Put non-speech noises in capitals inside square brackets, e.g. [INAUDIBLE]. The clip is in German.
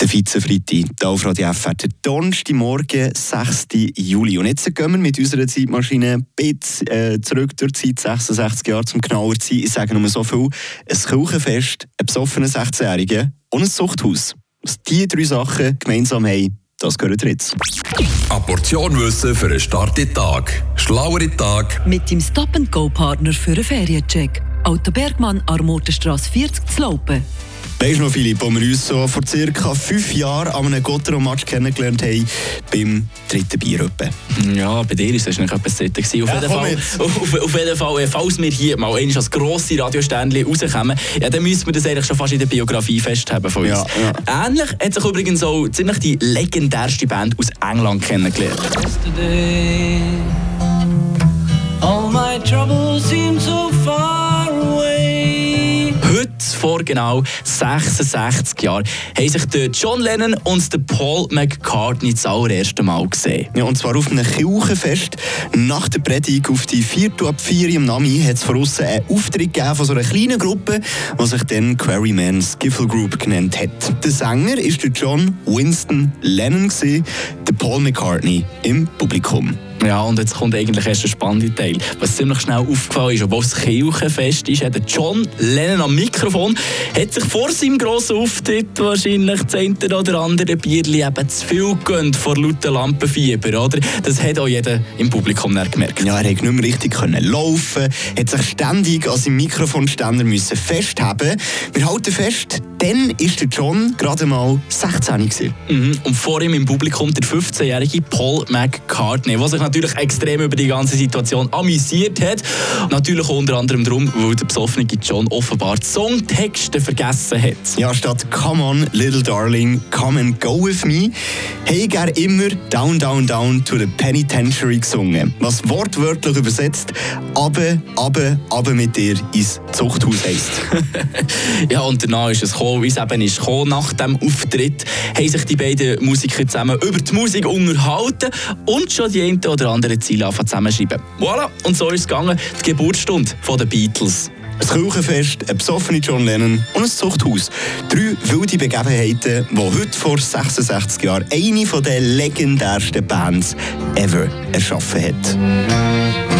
Der Vizefreitag, hier auf Radio FR, der Donnerstagmorgen, 6. Juli. Und jetzt gehen wir mit unserer Zeitmaschine ein bisschen äh, zurück durch die Zeit, 66 Jahre zum genauer zu sein. Ich sage nur so viel, ein Kirchenfest, ein besoffener 16-Jähriger und ein Zuchthaus. Was diese drei Sachen gemeinsam haben, das gehört jetzt. Eine Portion Wissen für einen starken Tag. Schlauere Tag. Mit dem Stop-and-Go-Partner für einen Feriencheck. Auto Bergmann, Armotenstrasse 40 zu Laupen. Weißt du noch, Philipp, wo wir uns so vor circa fünf Jahren an einem Gottero-Match kennengelernt haben, beim dritten Bier etwa? Ja, bei dir war es nicht etwas Dritten. Auf, Ja, jeden Fall, [LAUGHS] auf, auf jeden Fall, äh, falls wir hier mal einmal als grosse Radioständchen rauskommen, ja, dann müssen wir das eigentlich schon fast in der Biografie festhaben von uns. Ja, Ähnlich hat sich übrigens auch ziemlich die legendärste Band aus England kennengelernt. yesterday. Vor genau 66 Jahren, haben sich der John Lennon und Paul McCartney das allererste Mal gesehen. Ja, und zwar auf einem Kirchenfest. Nach der Predigt auf die vierte ab vier im Nami hat es von außen einen Auftritt gegeben von so einer kleinen Gruppe, die sich dann Quarryman Skiffle Group genannt hat. Der Sänger war John Winston Lennon, der Paul McCartney im Publikum. Ja, und jetzt kommt eigentlich erst der spannende Teil. Was ziemlich schnell aufgefallen ist, obwohl es Kirchenfest ist, hat John Lennon am Mikrofon, hat sich vor seinem grossen Auftritt wahrscheinlich das eine oder andere Bierli eben zu viel gegönnt vor lauter Lampenfieber, oder? Das hat auch jeder im Publikum gemerkt. Ja, er konnte nicht mehr richtig können laufen, hat sich ständig an seinem Mikrofonständer müssen festhaben. Wir halten fest, dann ist der John gerade mal 16 gewesen. Mhm. Und vor ihm im Publikum der 15-jährige Paul McCartney, der sich natürlich extrem über die ganze Situation amüsiert hat. Natürlich unter anderem darum, weil der besoffene John offenbar die Songtexte vergessen hat. Ja, statt Come on, little darling, come and go with me, habe er immer Down, down, down to the penitentiary gesungen. Was wortwörtlich übersetzt, aber, aber, aber mit dir ins Zuchthaus heisst. [LAUGHS] Ja, und danach ist es gekommen, wie es eben ist gekommen. Nach dem Auftritt haben sich die beiden Musiker zusammen über die Musik unterhalten und schon die eine oder andere Ziele zusammenschreiben. Voilà, und so ist es gegangen, die Geburtsstunde der Beatles. Ein Kirchenfest, ein besoffener John Lennon und ein Zuchthaus. Drei wilde Begebenheiten, die heute vor 66 Jahren eine der legendärsten Bands ever erschaffen hat.